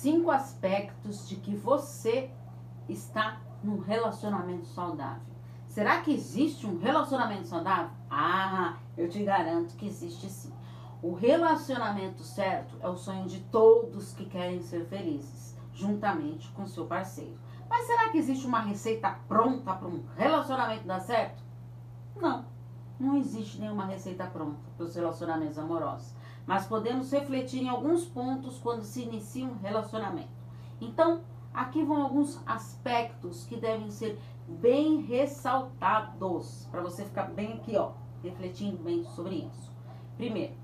cinco aspectos de que você está num relacionamento saudável. Será que existe um relacionamento saudável? Ah, eu te garanto que existe sim. O relacionamento certo é o sonho de todos que querem ser felizes, juntamente com seu parceiro. Mas será que existe uma receita pronta para um relacionamento dar certo? Não, não existe nenhuma receita pronta para os relacionamentos amorosos. Mas podemos refletir em alguns pontos quando se inicia um relacionamento. Então, aqui vão alguns aspectos que devem ser bem ressaltados, para você ficar bem aqui, ó, refletindo bem sobre isso. Primeiro,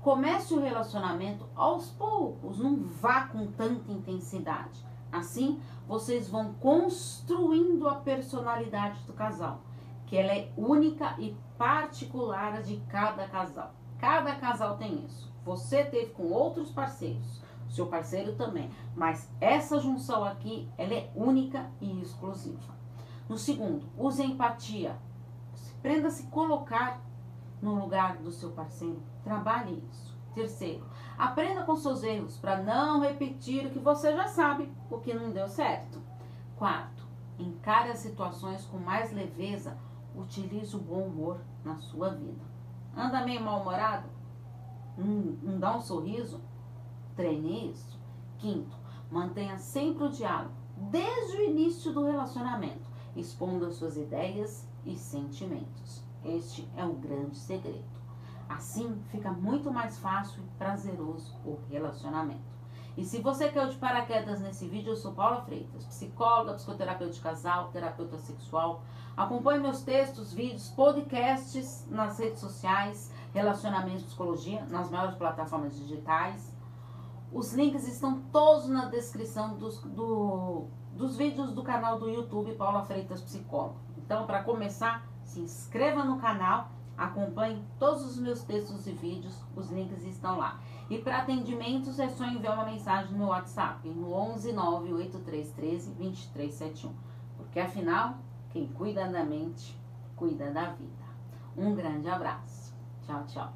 comece o relacionamento aos poucos, não vá com tanta intensidade. Assim, vocês vão construindo a personalidade do casal, que ela é única e particular de cada casal. Cada casal tem isso. Você teve com outros parceiros, seu parceiro também, mas essa junção aqui, ela é única e exclusiva. No segundo, use a empatia. Aprenda a se colocar no lugar do seu parceiro. Trabalhe isso. Terceiro, aprenda com seus erros para não repetir o que você já sabe, o que não deu certo. Quarto, encare as situações com mais leveza. Utilize o bom humor na sua vida. Anda meio mal-humorado? Não, não dá um sorriso? Treine isso. Quinto, mantenha sempre o diálogo, desde o início do relacionamento expondo as suas ideias e sentimentos. Este é o grande segredo. Assim fica muito mais fácil e prazeroso o relacionamento. E se você caiu de paraquedas nesse vídeo, eu sou Paula Freitas, psicóloga, psicoterapeuta de casal, terapeuta sexual. Acompanhe meus textos, vídeos, podcasts nas redes sociais, Relacionamento e Psicologia, nas maiores plataformas digitais. Os links estão todos na descrição dos, do, dos vídeos do canal do YouTube Paula Freitas Psicóloga. Então, para começar, se inscreva no canal, acompanhe todos os meus textos e vídeos, os links estão lá. E para atendimentos é só enviar uma mensagem no WhatsApp no 11 98313 2371. Porque afinal, quem cuida da mente, cuida da vida. Um grande abraço. Tchau, tchau.